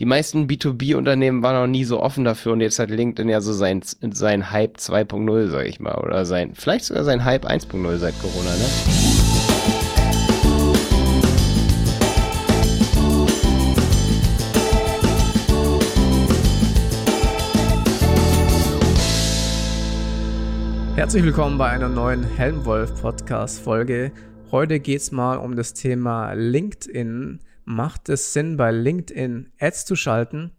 die meisten B2B-Unternehmen waren noch nie so offen dafür und jetzt hat LinkedIn ja so sein, sein Hype 2.0, sag ich mal, oder sein, vielleicht sogar sein Hype 1.0 seit Corona, ne? Herzlich willkommen bei einer neuen Helmwolf Podcast Folge. Heute geht's mal um das Thema LinkedIn macht es Sinn, bei LinkedIn Ads zu schalten?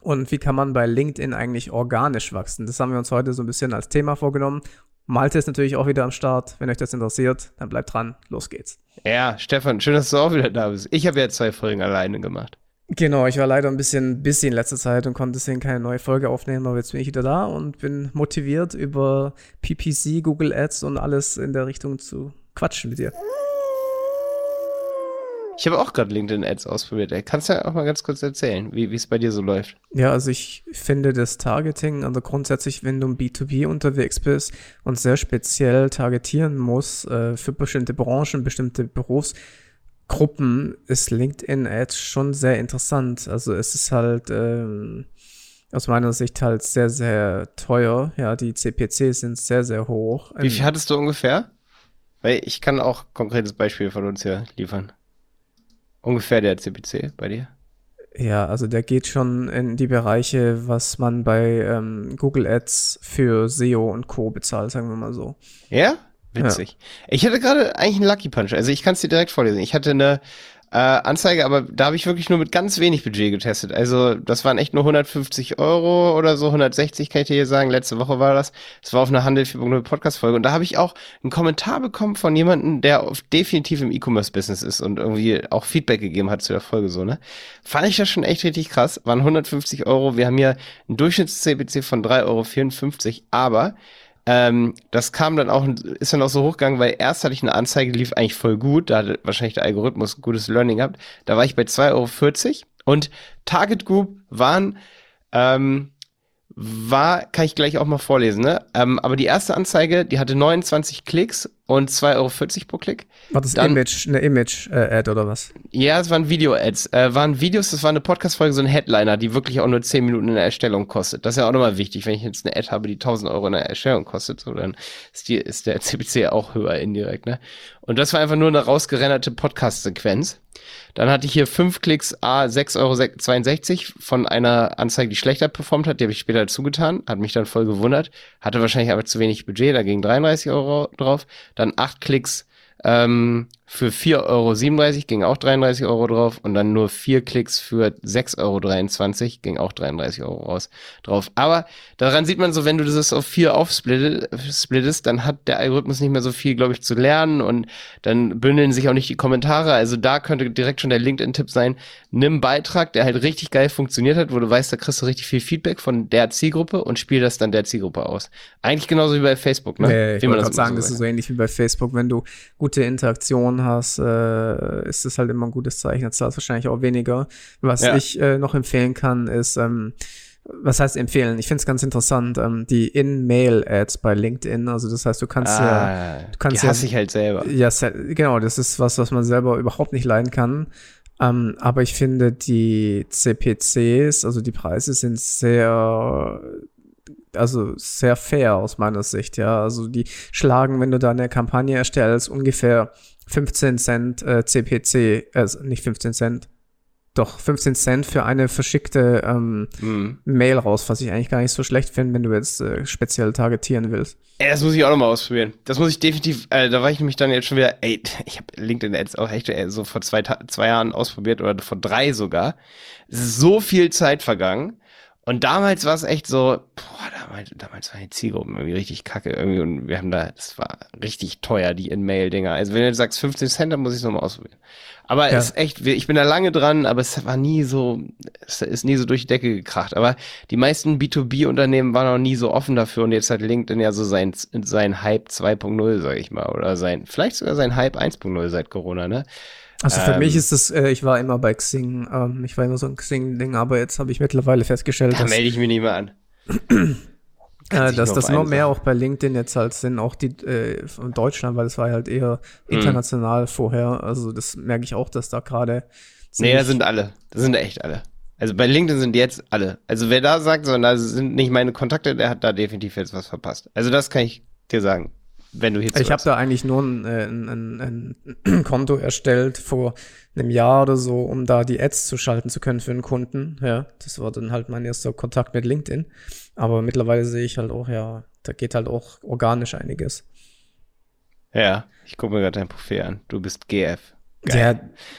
Und wie kann man bei LinkedIn eigentlich organisch wachsen? Das haben wir uns heute so ein bisschen als Thema vorgenommen. Malte ist natürlich auch wieder am Start. Wenn euch das interessiert, dann bleibt dran. Los geht's. Ja, Stefan, schön, dass du auch wieder da bist. Ich habe ja zwei Folgen alleine gemacht. Genau, ich war leider ein bisschen busy in letzter Zeit und konnte deswegen keine neue Folge aufnehmen, aber jetzt bin ich wieder da und bin motiviert, über PPC, Google Ads und alles in der Richtung zu quatschen mit dir. Ich habe auch gerade LinkedIn-Ads ausprobiert. Ey. Kannst du ja auch mal ganz kurz erzählen, wie es bei dir so läuft? Ja, also ich finde das Targeting, also grundsätzlich, wenn du im B2B unterwegs bist und sehr speziell targetieren musst äh, für bestimmte Branchen, bestimmte Berufsgruppen, ist LinkedIn-Ads schon sehr interessant. Also es ist halt ähm, aus meiner Sicht halt sehr, sehr teuer. Ja, die CPCs sind sehr, sehr hoch. Wie viel hattest du ungefähr? Weil ich kann auch konkretes Beispiel von uns hier liefern. Ungefähr der CPC bei dir? Ja, also der geht schon in die Bereiche, was man bei ähm, Google Ads für SEO und Co. bezahlt, sagen wir mal so. Ja? Witzig. Ja. Ich hatte gerade eigentlich einen Lucky Punch. Also ich kann es dir direkt vorlesen. Ich hatte eine äh, Anzeige, aber da habe ich wirklich nur mit ganz wenig Budget getestet. Also das waren echt nur 150 Euro oder so, 160 kann ich dir hier sagen. Letzte Woche war das. Das war auf einer Handel 4.0 Podcast-Folge. Und da habe ich auch einen Kommentar bekommen von jemandem, der auf, definitiv im E-Commerce-Business ist und irgendwie auch Feedback gegeben hat zu der Folge so, ne? Fand ich das schon echt richtig krass. Waren 150 Euro. Wir haben hier einen Durchschnitts-CPC von 3,54 Euro, aber ähm, das kam dann auch, ist dann auch so hochgegangen, weil erst hatte ich eine Anzeige, die lief eigentlich voll gut. Da hatte wahrscheinlich der Algorithmus gutes Learning gehabt. Da war ich bei 2,40 Euro und Target Group waren ähm, war, kann ich gleich auch mal vorlesen, ne? Ähm, aber die erste Anzeige, die hatte 29 Klicks und 2,40 Euro pro Klick. War das Dann, Image, eine Image-Ad äh, oder was? Ja, es waren Video-Ads. Äh, waren Videos, das war eine Podcast-Folge, so ein Headliner, die wirklich auch nur 10 Minuten in der Erstellung kostet. Das ist ja auch nochmal wichtig, wenn ich jetzt eine Ad habe, die 1000 Euro in der Erstellung kostet, so dann ist, die, ist der CPC auch höher indirekt, ne? Und das war einfach nur eine rausgerenderte Podcast-Sequenz. Dann hatte ich hier fünf Klicks A 6,62 Euro von einer Anzeige, die schlechter performt hat. Die habe ich später zugetan. Hat mich dann voll gewundert. Hatte wahrscheinlich aber zu wenig Budget. Da ging 33 Euro drauf. Dann acht Klicks ähm, für 4,37 Euro ging auch 33 Euro drauf und dann nur vier Klicks für 6,23 Euro ging auch 33 Euro raus drauf. Aber daran sieht man so, wenn du das auf vier aufsplittest, dann hat der Algorithmus nicht mehr so viel, glaube ich, zu lernen und dann bündeln sich auch nicht die Kommentare. Also da könnte direkt schon der LinkedIn-Tipp sein, nimm Beitrag, der halt richtig geil funktioniert hat, wo du weißt, da kriegst du richtig viel Feedback von der Zielgruppe und spiel das dann der Zielgruppe aus. Eigentlich genauso wie bei Facebook, ne? Nee, ich wollte gerade sagen, so das ist so ähnlich wie bei Facebook, wenn du gute Hast, äh, ist es halt immer ein gutes Zeichen. Jetzt zahlst wahrscheinlich auch weniger. Was ja. ich äh, noch empfehlen kann, ist, ähm, was heißt empfehlen? Ich finde es ganz interessant, ähm, die In-Mail-Ads bei LinkedIn. Also das heißt, du kannst ah, ja, du kannst die hasse ja, ich halt selber. Ja, genau, das ist was, was man selber überhaupt nicht leiden kann. Ähm, aber ich finde, die CPCs, also die Preise sind sehr also sehr fair aus meiner Sicht, ja. Also die schlagen, wenn du da eine Kampagne erstellst, ungefähr 15 Cent äh, CPC, also nicht 15 Cent, doch 15 Cent für eine verschickte ähm, mm. Mail raus, was ich eigentlich gar nicht so schlecht finde, wenn du jetzt äh, speziell targetieren willst. Ey, das muss ich auch nochmal ausprobieren. Das muss ich definitiv, äh, da war ich nämlich dann jetzt schon wieder, ey, ich habe LinkedIn jetzt auch echt ey, so vor zwei, zwei Jahren ausprobiert oder vor drei sogar. Es ist so viel Zeit vergangen und damals war es echt so, boah, damals, damals waren die Zielgruppen irgendwie richtig kacke irgendwie und wir haben da, das war richtig teuer, die In-Mail-Dinger. Also wenn du sagst 15 Cent, dann muss ich es nochmal ausprobieren. Aber ja. es ist echt, ich bin da lange dran, aber es war nie so, es ist nie so durch die Decke gekracht. Aber die meisten B2B-Unternehmen waren noch nie so offen dafür und jetzt hat LinkedIn ja so sein, sein Hype 2.0, sag ich mal, oder sein, vielleicht sogar sein Hype 1.0 seit Corona, ne? Also für ähm, mich ist das, äh, ich war immer bei Xing, ähm, ich war immer so ein Xing-Ding, aber jetzt habe ich mittlerweile festgestellt, da melde ich mich nicht mehr an. äh, dass das noch mehr auch bei LinkedIn jetzt halt sind, auch die äh, von Deutschland, weil es war halt eher mhm. international mhm. vorher. Also das merke ich auch, dass da gerade. Nee, da sind alle. Das sind echt alle. Also bei LinkedIn sind jetzt alle. Also wer da sagt, so, da sind nicht meine Kontakte, der hat da definitiv jetzt was verpasst. Also das kann ich dir sagen, wenn du hier Ich habe da eigentlich nur ein, äh, ein, ein, Konto erstellt vor einem Jahr oder so, um da die Ads zu schalten zu können für einen Kunden. Ja, das war dann halt mein erster Kontakt mit LinkedIn. Aber mittlerweile sehe ich halt auch, ja, da geht halt auch organisch einiges. Ja, ich gucke mir gerade dein Profil an. Du bist GF. Geil.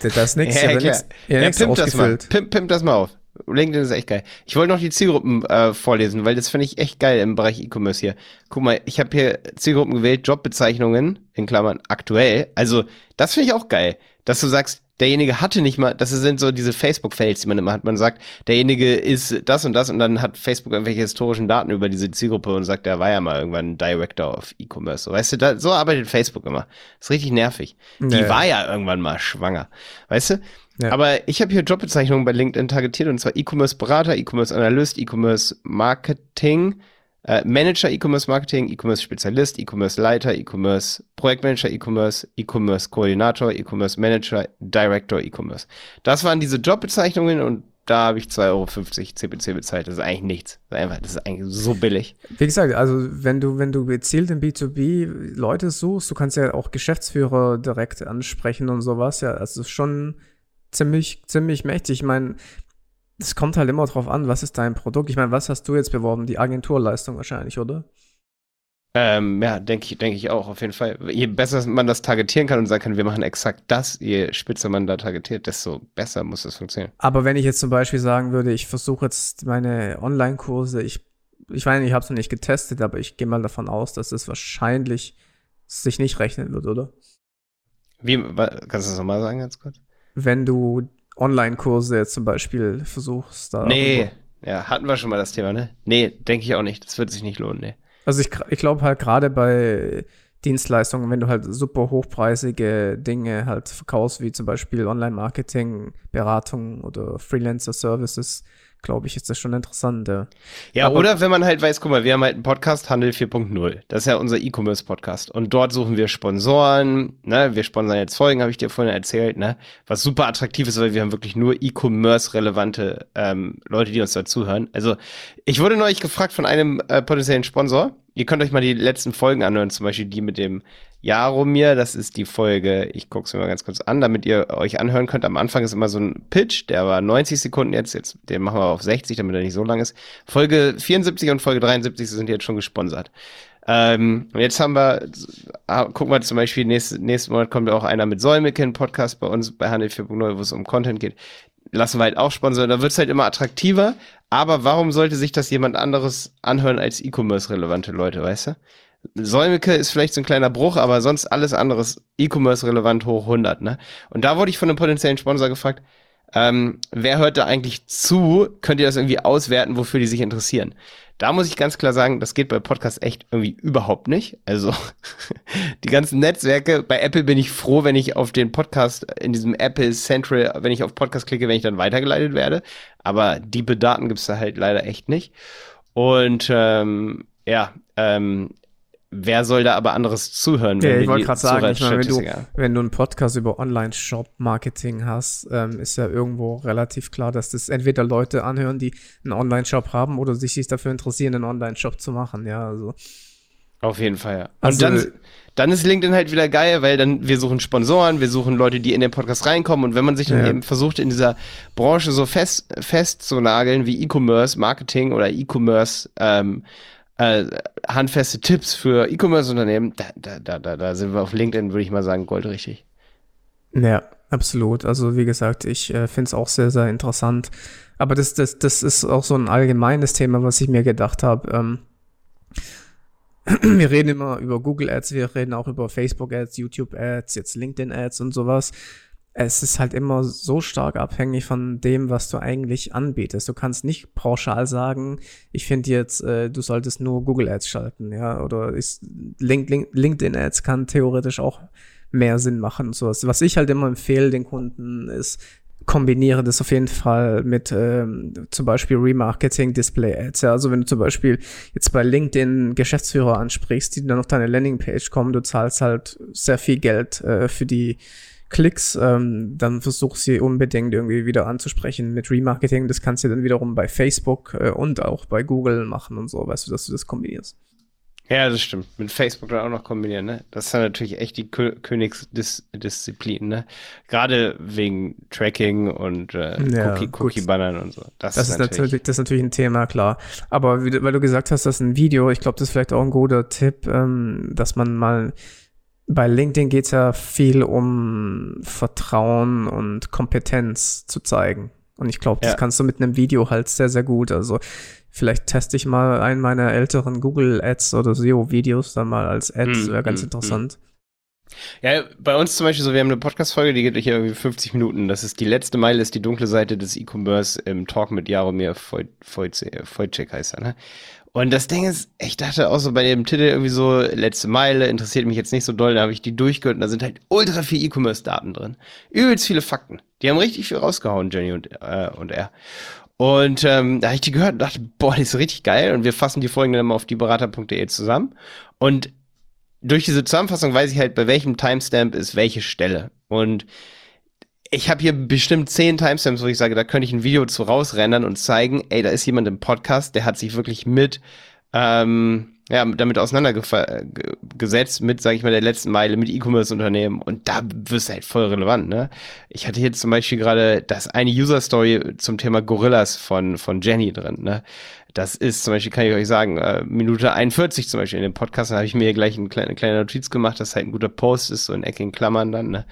Ja, das ist nichts. Ja, ja, ja, pimp das mal. Pimp, pimp das mal auf. LinkedIn ist echt geil. Ich wollte noch die Zielgruppen äh, vorlesen, weil das finde ich echt geil im Bereich E-Commerce hier. Guck mal, ich habe hier Zielgruppen gewählt, Jobbezeichnungen in Klammern aktuell. Also das finde ich auch geil, dass du sagst, derjenige hatte nicht mal, das sind so diese Facebook-Fails, die man immer hat. Man sagt, derjenige ist das und das und dann hat Facebook irgendwelche historischen Daten über diese Zielgruppe und sagt, der war ja mal irgendwann Director of E-Commerce. So, weißt du, da, so arbeitet Facebook immer. Das ist richtig nervig. Nee. Die war ja irgendwann mal schwanger. Weißt du? Ja. Aber ich habe hier Jobbezeichnungen bei LinkedIn targetiert und zwar E-Commerce-Berater, E-Commerce-Analyst, E-Commerce-Marketing, äh, Manager E-Commerce Marketing, E-Commerce Spezialist, E-Commerce Leiter, E-Commerce Projektmanager, E-Commerce, E-Commerce Koordinator, E-Commerce Manager, Director E-Commerce. Das waren diese Jobbezeichnungen und da habe ich 2,50 Euro CPC bezahlt. Das ist eigentlich nichts. Das ist, einfach, das ist eigentlich so billig. Wie gesagt, also wenn du, wenn du gezielt im B2B Leute suchst, du kannst ja auch Geschäftsführer direkt ansprechen und sowas, ja, also schon ziemlich, ziemlich mächtig. Ich meine, es kommt halt immer drauf an, was ist dein Produkt. Ich meine, was hast du jetzt beworben? Die Agenturleistung wahrscheinlich, oder? Ähm, ja, denke ich, denke ich auch, auf jeden Fall. Je besser man das targetieren kann und sagen kann, wir machen exakt das, je spitzer man da targetiert, desto besser muss das funktionieren. Aber wenn ich jetzt zum Beispiel sagen würde, ich versuche jetzt meine Online-Kurse, ich, ich meine, ich habe es noch nicht getestet, aber ich gehe mal davon aus, dass es wahrscheinlich sich nicht rechnen wird, oder? Wie, kannst du das nochmal sagen, ganz kurz? Wenn du Online-Kurse zum Beispiel versuchst. Da nee, ja, hatten wir schon mal das Thema, ne? Nee, denke ich auch nicht. Das wird sich nicht lohnen, ne. Also ich, ich glaube halt gerade bei Dienstleistungen, wenn du halt super hochpreisige Dinge halt verkaufst, wie zum Beispiel Online-Marketing, Beratung oder Freelancer-Services, glaube ich, ist das schon interessant. Ja, ja oder wenn man halt weiß, guck mal, wir haben halt einen Podcast Handel 4.0. Das ist ja unser E-Commerce-Podcast. Und dort suchen wir Sponsoren, ne? Wir sponsern jetzt Folgen, habe ich dir vorhin erzählt, ne? Was super attraktiv ist, weil wir haben wirklich nur E-Commerce-relevante ähm, Leute, die uns dazuhören. Also, ich wurde neulich gefragt von einem äh, potenziellen Sponsor. Ihr könnt euch mal die letzten Folgen anhören, zum Beispiel die mit dem Jaromir, das ist die Folge, ich gucke es mir mal ganz kurz an, damit ihr euch anhören könnt. Am Anfang ist immer so ein Pitch, der war 90 Sekunden jetzt, jetzt den machen wir auf 60, damit er nicht so lang ist. Folge 74 und Folge 73 sind jetzt schon gesponsert. Ähm, und jetzt haben wir, ah, gucken wir zum Beispiel, nächsten, nächsten Monat kommt auch einer mit Säumeken Podcast bei uns bei Handel 4.0, wo es um Content geht. Lassen wir halt auch sponsern, da wird es halt immer attraktiver, aber warum sollte sich das jemand anderes anhören als E-Commerce-relevante Leute, weißt du? Säumeke ist vielleicht so ein kleiner Bruch, aber sonst alles anderes E-Commerce relevant hoch 100, ne? Und da wurde ich von einem potenziellen Sponsor gefragt, ähm, wer hört da eigentlich zu? Könnt ihr das irgendwie auswerten, wofür die sich interessieren? Da muss ich ganz klar sagen, das geht bei Podcasts echt irgendwie überhaupt nicht. Also die ganzen Netzwerke, bei Apple bin ich froh, wenn ich auf den Podcast in diesem Apple Central, wenn ich auf Podcast klicke, wenn ich dann weitergeleitet werde. Aber die Daten gibt's da halt leider echt nicht. Und ähm, ja, ähm, wer soll da aber anderes zuhören? Ja, ich wollte gerade sagen, ich meine, wenn du, wenn du einen Podcast über Online-Shop-Marketing hast, ähm, ist ja irgendwo relativ klar, dass das entweder Leute anhören, die einen Online-Shop haben oder sich, sich dafür interessieren, einen Online-Shop zu machen, ja, also. Auf jeden Fall, ja. Also, und dann, dann ist LinkedIn halt wieder geil, weil dann wir suchen Sponsoren, wir suchen Leute, die in den Podcast reinkommen und wenn man sich dann ja. eben versucht, in dieser Branche so fest, fest zu nageln wie E-Commerce, Marketing oder E-Commerce, ähm, äh, handfeste Tipps für E-Commerce-Unternehmen, da, da, da, da sind wir auf LinkedIn, würde ich mal sagen, goldrichtig. Ja, absolut. Also wie gesagt, ich äh, finde es auch sehr, sehr interessant. Aber das, das, das ist auch so ein allgemeines Thema, was ich mir gedacht habe. Ähm, wir reden immer über Google Ads, wir reden auch über Facebook Ads, YouTube Ads, jetzt LinkedIn Ads und sowas es ist halt immer so stark abhängig von dem, was du eigentlich anbietest. Du kannst nicht pauschal sagen, ich finde jetzt, äh, du solltest nur Google Ads schalten, ja, oder ist Link, Link, LinkedIn Ads kann theoretisch auch mehr Sinn machen und sowas. Was ich halt immer empfehle den Kunden ist, kombiniere das auf jeden Fall mit ähm, zum Beispiel Remarketing, Display Ads. Ja, also wenn du zum Beispiel jetzt bei LinkedIn Geschäftsführer ansprichst, die dann auf deine Landingpage kommen, du zahlst halt sehr viel Geld äh, für die Klicks, ähm, dann versuch sie unbedingt irgendwie wieder anzusprechen mit Remarketing. Das kannst du dann wiederum bei Facebook äh, und auch bei Google machen und so, weißt du, dass du das kombinierst. Ja, das stimmt. Mit Facebook dann auch noch kombinieren, ne? Das ist dann natürlich echt die Kö Königsdisziplin, ne? Gerade wegen Tracking und äh, Ja, Cookie-. Cookie-Bannern und so. Das, Das ist natürlich, das ist natürlich ein Thema, klar. Aber wie, weil du gesagt hast, das ist ein Video, ich glaube, das ist vielleicht auch ein guter Tipp, ähm, dass man mal bei LinkedIn geht es ja viel um Vertrauen und Kompetenz zu zeigen. Und ich glaube, das Ja. kannst du mit einem Video halt sehr, sehr gut. Also vielleicht teste ich mal einen meiner älteren Google Ads oder SEO-Videos dann mal als Ads, Hm, wäre ganz hm, interessant. Ja, bei uns zum Beispiel so, wir haben eine Podcast-Folge, die geht hier irgendwie 50 Minuten. Das ist die letzte Meile, ist die dunkle Seite des E-Commerce im Talk mit Jaromir Wojciech heißt er, ne? Und das Ding ist, ich dachte auch so bei dem Titel irgendwie so, letzte Meile, interessiert mich jetzt nicht so doll, da habe ich die durchgehört und da sind halt ultra viel E-Commerce-Daten drin. Übelst viele Fakten. Die haben richtig viel rausgehauen, Jenny und, äh, und er. Und ähm, da habe ich die gehört und dachte, boah, die ist richtig geil. Und wir fassen die Folgen dann mal auf dieberater.de zusammen. Und durch diese Zusammenfassung weiß ich halt, bei welchem Timestamp ist welche Stelle. Und ich habe hier bestimmt zehn Timestamps, wo ich sage, da könnte ich ein Video zu rausrendern und zeigen, ey, da ist jemand im Podcast, der hat sich wirklich mit, ähm, ja, damit auseinandergesetzt, mit, sage ich mal, der letzten Meile, mit E-Commerce-Unternehmen. Und da wirst du halt voll relevant, ne? Ich hatte hier zum Beispiel gerade das eine User-Story zum Thema Gorillas von, von Jenny drin, ne? Das ist zum Beispiel, kann ich euch sagen, äh, Minute 41 zum Beispiel in dem Podcast, da habe ich mir gleich eine kleine, kleine Notiz gemacht, dass halt ein guter Post ist, so in eckigen Klammern dann, ne?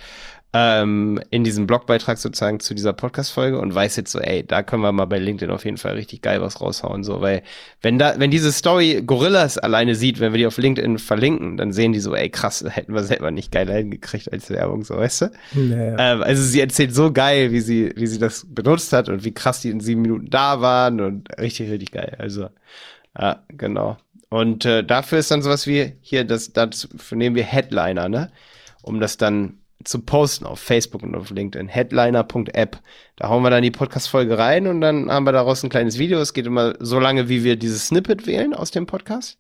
Ähm, in diesem Blogbeitrag sozusagen zu dieser Podcast-Folge und weiß jetzt so, ey, da können wir mal bei LinkedIn auf jeden Fall richtig geil was raushauen, so, weil wenn da, wenn diese Story Gorillas alleine sieht, wenn wir die auf LinkedIn verlinken, dann sehen die so, ey, krass, hätten wir selber nicht geiler hingekriegt als Werbung, so, weißt du? Nee. Ähm, also sie erzählt so geil, wie sie, wie sie das benutzt hat und wie krass die in sieben Minuten da waren und richtig, richtig geil. Also, ja, genau. Und äh, dafür ist dann sowas wie hier, das, das nehmen wir Headliner, ne? Um das dann zu posten auf Facebook und auf LinkedIn. Headliner.app. Da hauen wir dann die Podcast-Folge rein und dann haben wir daraus ein kleines Video. Es geht immer so lange, wie wir dieses Snippet wählen aus dem Podcast.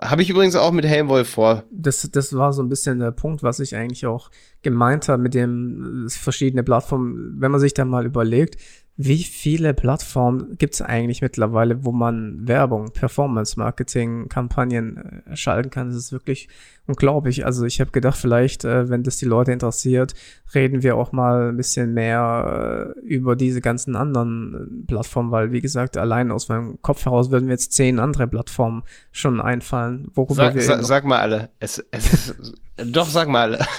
Habe ich übrigens auch mit Helmwolf vor. das, das war so ein bisschen der Punkt, was ich eigentlich auch gemeint habe mit dem äh, verschiedene Plattformen. Wenn man sich da mal überlegt, wie viele Plattformen gibt es eigentlich mittlerweile, wo man Werbung, Performance-Marketing-Kampagnen äh, schalten kann? Das ist wirklich unglaublich. Also ich habe gedacht, vielleicht, äh, wenn das die Leute interessiert, reden wir auch mal ein bisschen mehr äh, über diese ganzen anderen Plattformen, weil wie gesagt, allein aus meinem Kopf heraus würden mir jetzt zehn andere Plattformen schon einfallen, worüber Sag, wir sa, sag mal alle. Es, es doch, sag mal alle.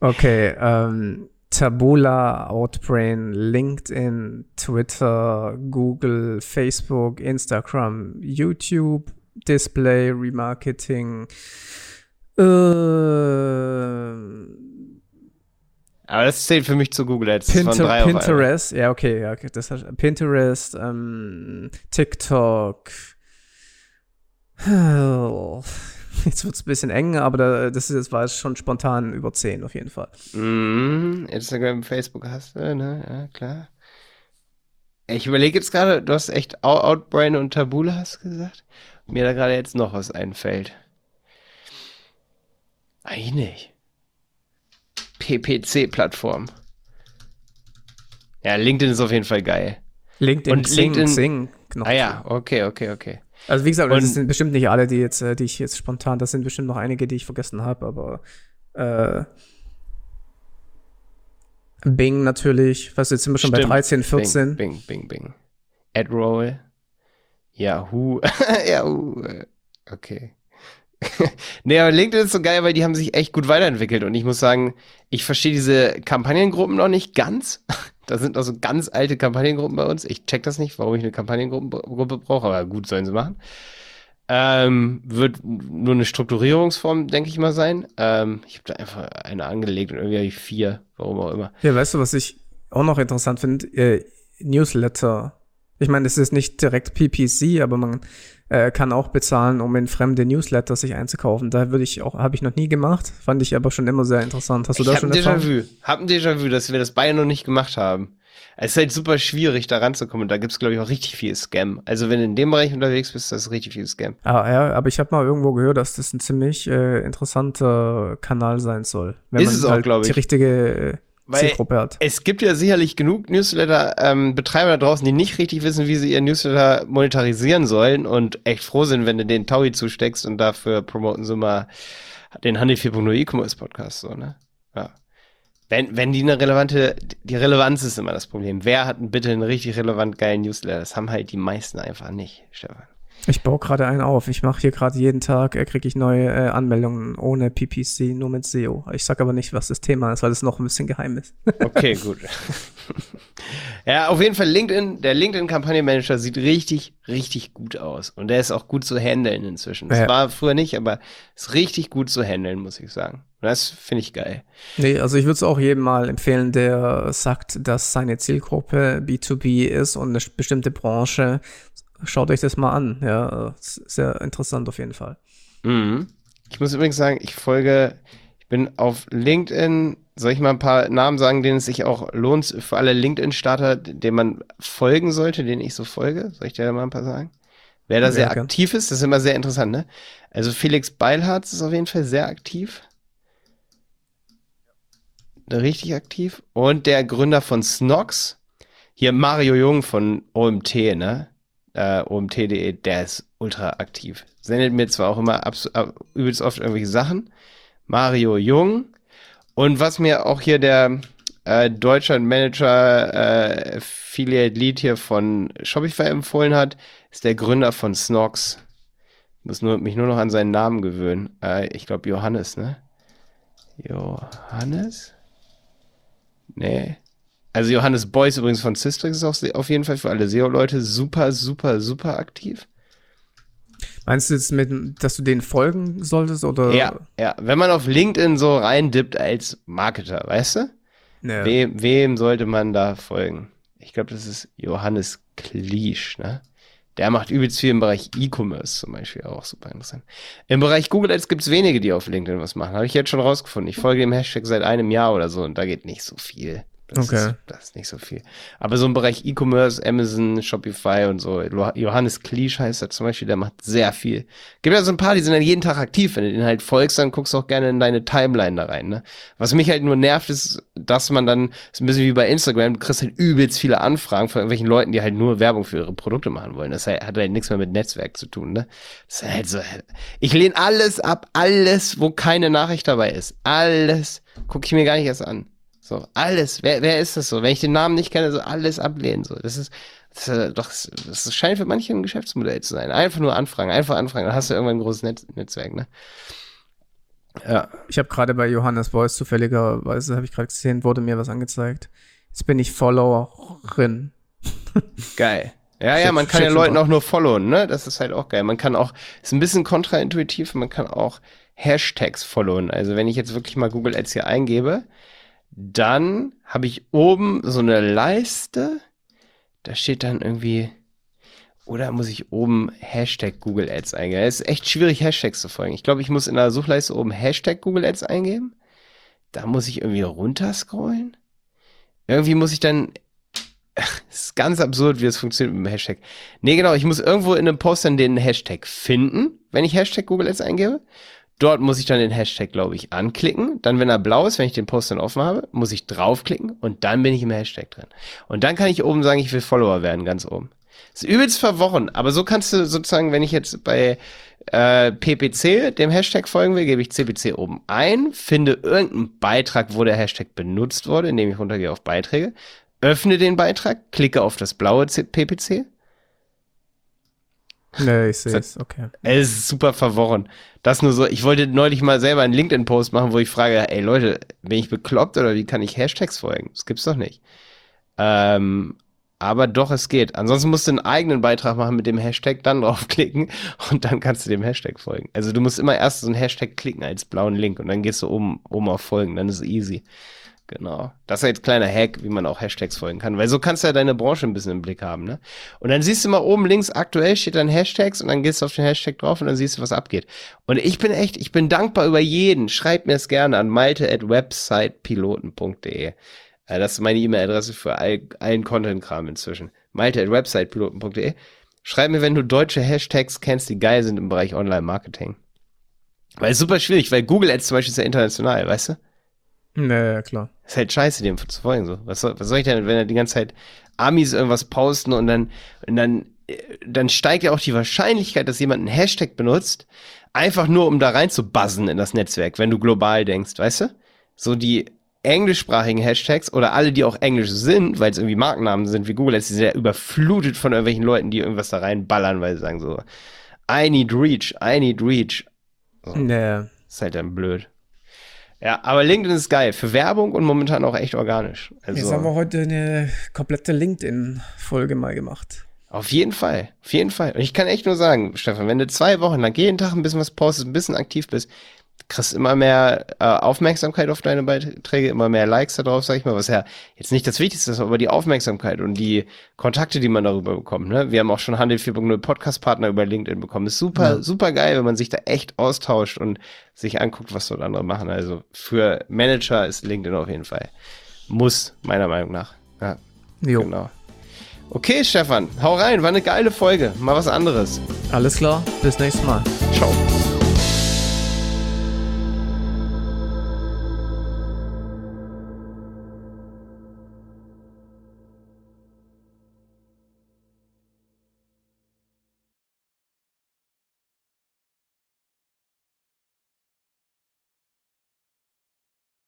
Okay, ähm, Tabula, Outbrain, LinkedIn, Twitter, Google, Facebook, Instagram, YouTube, Display, Remarketing, äh, Aber das zählt für mich zu Google Ads. Pinter. Pinterest, ja, okay, ja, okay, das hat, Pinterest, ähm, TikTok. Jetzt wird's ein bisschen eng, aber da, das, ist, das war schon spontan über 10 auf jeden Fall. Mhm, Instagram, Facebook hast du, ne? Ja, klar. Ich überlege jetzt gerade, du hast echt Out- Outbrain und Tabula hast gesagt? Mir da gerade jetzt noch was einfällt. Eigentlich nicht. PPC-Plattform. Ja, LinkedIn ist auf jeden Fall geil. LinkedIn, Und Xing, LinkedIn- Xing, noch Ah ja, okay, okay, okay. Also wie gesagt, Und- das sind bestimmt nicht alle, die jetzt, äh, die ich jetzt spontan, das sind bestimmt noch einige, die ich vergessen habe, aber äh, Bing natürlich, was jetzt sind wir schon bei Stimmt. 13, 14. Bing, Bing, Bing, Bing. AdRoll. Yahoo. Yahoo. Okay. nee, aber LinkedIn ist so geil, weil die haben sich echt gut weiterentwickelt. Und ich muss sagen, ich verstehe diese Kampagnengruppen noch nicht ganz. Da sind noch so ganz alte Kampagnengruppen bei uns. Ich check das nicht, warum ich eine Kampagnengruppe brauche, aber gut, sollen sie machen. Ähm, wird nur eine Strukturierungsform, denke ich mal, sein. Ähm, ich habe da einfach eine angelegt und irgendwie habe ich vier, warum auch immer. Ja, weißt du, was ich auch noch interessant finde? Äh, Newsletter. Ich meine, das ist nicht direkt PPC, aber man äh, kann auch bezahlen, um in fremde Newsletter sich einzukaufen. Da würde ich auch, habe ich noch nie gemacht, fand ich aber schon immer sehr interessant. Hast du ich da habe schon ein? Déjà-vu. Hab ein Déjà-vu, dass wir das beide noch nicht gemacht haben. Es ist halt super schwierig, da ranzukommen. Da gibt's glaube ich, auch richtig viel Scam. Also wenn du in dem Bereich unterwegs bist, das ist richtig viel Scam. Ah, ja, aber ich habe mal irgendwo gehört, dass das ein ziemlich äh, interessanter Kanal sein soll. Wenn ist man es halt die richtige äh, Zielgruppe hat. Es gibt ja sicherlich genug Newsletter-Betreiber ähm, da draußen, die nicht richtig wissen, wie sie ihr Newsletter monetarisieren sollen und echt froh sind, wenn du den Taui zusteckst und dafür promoten sie mal den Handy 4.0 E-Commerce Podcast, so, ne? Ja. Wenn, wenn die eine relevante, die Relevanz ist immer das Problem. Wer hat bitte einen richtig relevant geilen Newsletter? Das haben halt die meisten einfach nicht, Stefan. Ich baue gerade einen auf. Ich mache hier gerade jeden Tag, äh, kriege ich neue äh, Anmeldungen ohne PPC, nur mit SEO. Ich sage aber nicht, was das Thema ist, weil es noch ein bisschen geheim ist. okay, gut. ja, auf jeden Fall LinkedIn, der LinkedIn-Kampagnenmanager sieht richtig, richtig gut aus. Und der ist auch gut zu handeln inzwischen. Das ja. war früher nicht, aber ist richtig gut zu handeln, muss ich sagen. Das finde ich geil. Nee, also ich würde es auch jedem mal empfehlen, der sagt, dass seine Zielgruppe B2B ist und eine bestimmte Branche schaut euch das mal an. Ja, sehr interessant auf jeden Fall. Mhm. Ich muss übrigens sagen, ich folge, ich bin auf LinkedIn, soll ich mal ein paar Namen sagen, denen es sich auch lohnt, für alle LinkedIn-Starter, denen man folgen sollte, denen ich so folge? Soll ich dir da mal ein paar sagen? Wer da sehr aktiv ist, das ist immer sehr interessant, ne? Also Felix Beilharz ist auf jeden Fall sehr aktiv. Richtig aktiv. Und der Gründer von Snox, hier Mario Jung von OMT, ne? Äh, omt.de, der ist ultra aktiv. Sendet mir zwar auch immer übelst oft irgendwelche Sachen. Mario Jung. Und was mir auch hier der äh, Deutschland Manager äh, Affiliate Lead hier von Shopify empfohlen hat, ist der Gründer von Snox. Ich muss nur, mich nur noch an seinen Namen gewöhnen. Äh, ich glaube Johannes, ne? Johannes? Nee. Also Johannes Beuys übrigens von Systrix ist auf jeden Fall für alle SEO-Leute super, super, super aktiv. Meinst du jetzt mit, dass du denen folgen solltest oder? Ja, ja. Wenn man auf LinkedIn so reindippt als Marketer, weißt du? Ja. Wem, wem sollte man da folgen? Ich glaube, das ist Johannes Kliesch, ne? Der macht übelst viel im Bereich E-Commerce zum Beispiel, auch super interessant. Im Bereich Google Ads gibt es wenige, die auf LinkedIn was machen. Habe ich jetzt schon rausgefunden. Ich folge dem Hashtag seit einem Jahr oder so und da geht nicht so viel. Das okay. Ist, das ist nicht so viel. Aber so im Bereich E-Commerce, Amazon, Shopify und so, Johannes Kliesch heißt er zum Beispiel, der macht sehr viel. Gibt ja so ein paar, die sind dann jeden Tag aktiv. Wenn du den halt folgst, dann guckst du auch gerne in deine Timeline da rein. Ne? Was mich halt nur nervt, ist, dass man dann, ist ein bisschen wie bei Instagram, du kriegst halt übelst viele Anfragen von irgendwelchen Leuten, die halt nur Werbung für ihre Produkte machen wollen. Das hat halt nichts mehr mit Netzwerk zu tun. Ne? Das ist halt so, ich lehne alles ab, alles, wo keine Nachricht dabei ist. Alles gucke ich mir gar nicht erst an. So, alles. Wer, wer ist das so? Wenn ich den Namen nicht kenne, so alles ablehnen. So, das ist, das ist doch, das scheint für manche ein Geschäftsmodell zu sein. Einfach nur anfragen, einfach anfragen. Dann hast du irgendwann ein großes Netz, Netzwerk, ne? Ja. Ich habe gerade bei Johannes Voice zufälligerweise, habe ich gerade gesehen, wurde mir was angezeigt. Jetzt bin ich Followerin. Geil. Ja, ja, man kann ja Leuten auch nur followen, ne? Das ist halt auch geil. Man kann auch, ist ein bisschen kontraintuitiv, man kann auch Hashtags followen. Also wenn ich jetzt wirklich mal Google Ads hier eingebe, dann habe ich oben so eine Leiste. Da steht dann irgendwie, oder muss ich oben Hashtag Google Ads eingeben? Es ist echt schwierig, Hashtags zu folgen. Ich glaube, ich muss in der Suchleiste oben Hashtag Google Ads eingeben. Da muss ich irgendwie runterscrollen. Irgendwie muss ich dann. Es ist ganz absurd, wie das funktioniert mit dem Hashtag. Nee, genau, ich muss irgendwo in einem Post dann den Hashtag finden, wenn ich Hashtag Google Ads eingebe. Dort muss ich dann den Hashtag, glaube ich, anklicken. Dann, wenn er blau ist, wenn ich den Post dann offen habe, muss ich draufklicken und dann bin ich im Hashtag drin. Und dann kann ich oben sagen, ich will Follower werden, ganz oben. Ist übelst verworren, aber so kannst du sozusagen, wenn ich jetzt bei äh, PPC dem Hashtag folgen will, gebe ich CPC oben ein, finde irgendeinen Beitrag, wo der Hashtag benutzt wurde, indem ich runtergehe auf Beiträge, öffne den Beitrag, klicke auf das blaue PPC, Nee, ich sehe es, okay. Es ist super verworren. Das nur so, ich wollte neulich mal selber einen LinkedIn-Post machen, wo ich frage, ey Leute, bin ich bekloppt oder wie kann ich Hashtags folgen? Das gibt's doch nicht. Ähm, aber doch, es geht. Ansonsten musst du einen eigenen Beitrag machen mit dem Hashtag, dann draufklicken und dann kannst du dem Hashtag folgen. Also du musst immer erst so einen Hashtag klicken als blauen Link und dann gehst du oben, oben auf Folgen, dann ist es easy. Genau. Das ist jetzt kleiner Hack, wie man auch Hashtags folgen kann, weil so kannst du ja deine Branche ein bisschen im Blick haben, ne? Und dann siehst du mal oben links aktuell steht dann Hashtags und dann gehst du auf den Hashtag drauf und dann siehst du, was abgeht. Und ich bin echt, ich bin dankbar über jeden. Schreibt mir es gerne an malte at websitepiloten.de. Also das ist meine E-Mail-Adresse für all, allen Content-Kram inzwischen. Malte at websitepiloten.de. Schreib mir, wenn du deutsche Hashtags kennst, die geil sind im Bereich Online-Marketing. Weil es super schwierig, weil Google Ads zum Beispiel ist ja international, weißt du? Naja, klar. Ist halt scheiße, dem zu folgen so. Was soll, was soll ich denn, wenn er die ganze Zeit Amis irgendwas posten und dann, und dann, dann steigt ja auch die Wahrscheinlichkeit, dass jemand einen Hashtag benutzt, einfach nur um da rein zu buzzen in das Netzwerk, wenn du global denkst, weißt du? So die englischsprachigen Hashtags oder alle, die auch englisch sind, weil es irgendwie Markennamen sind wie Google, die sind ja überflutet von irgendwelchen Leuten, die irgendwas da reinballern, weil sie sagen so, I need reach, I need reach. So. Naja. Ist halt dann blöd. Ja, aber LinkedIn ist geil. Für Werbung und momentan auch echt organisch. Also, Jetzt haben wir heute eine komplette LinkedIn-Folge mal gemacht. Auf jeden Fall. Auf jeden Fall. Und ich kann echt nur sagen, Stefan, wenn du zwei Wochen lang jeden Tag ein bisschen was postest, ein bisschen aktiv bist, kriegst immer mehr äh, Aufmerksamkeit auf deine Beiträge, immer mehr Likes da drauf, sag ich mal, was ja jetzt nicht das Wichtigste ist, aber die Aufmerksamkeit und die Kontakte, die man darüber bekommt. Ne? Wir haben auch schon Handel 4.0 Podcast-Partner über LinkedIn bekommen. Ist super, ja. super geil, wenn man sich da echt austauscht und sich anguckt, was dort andere machen. Also für Manager ist LinkedIn auf jeden Fall. Muss, meiner Meinung nach. Ja, jo. genau. Okay, Stefan, hau rein, war eine geile Folge. Mal was anderes. Alles klar, bis nächstes Mal. Ciao.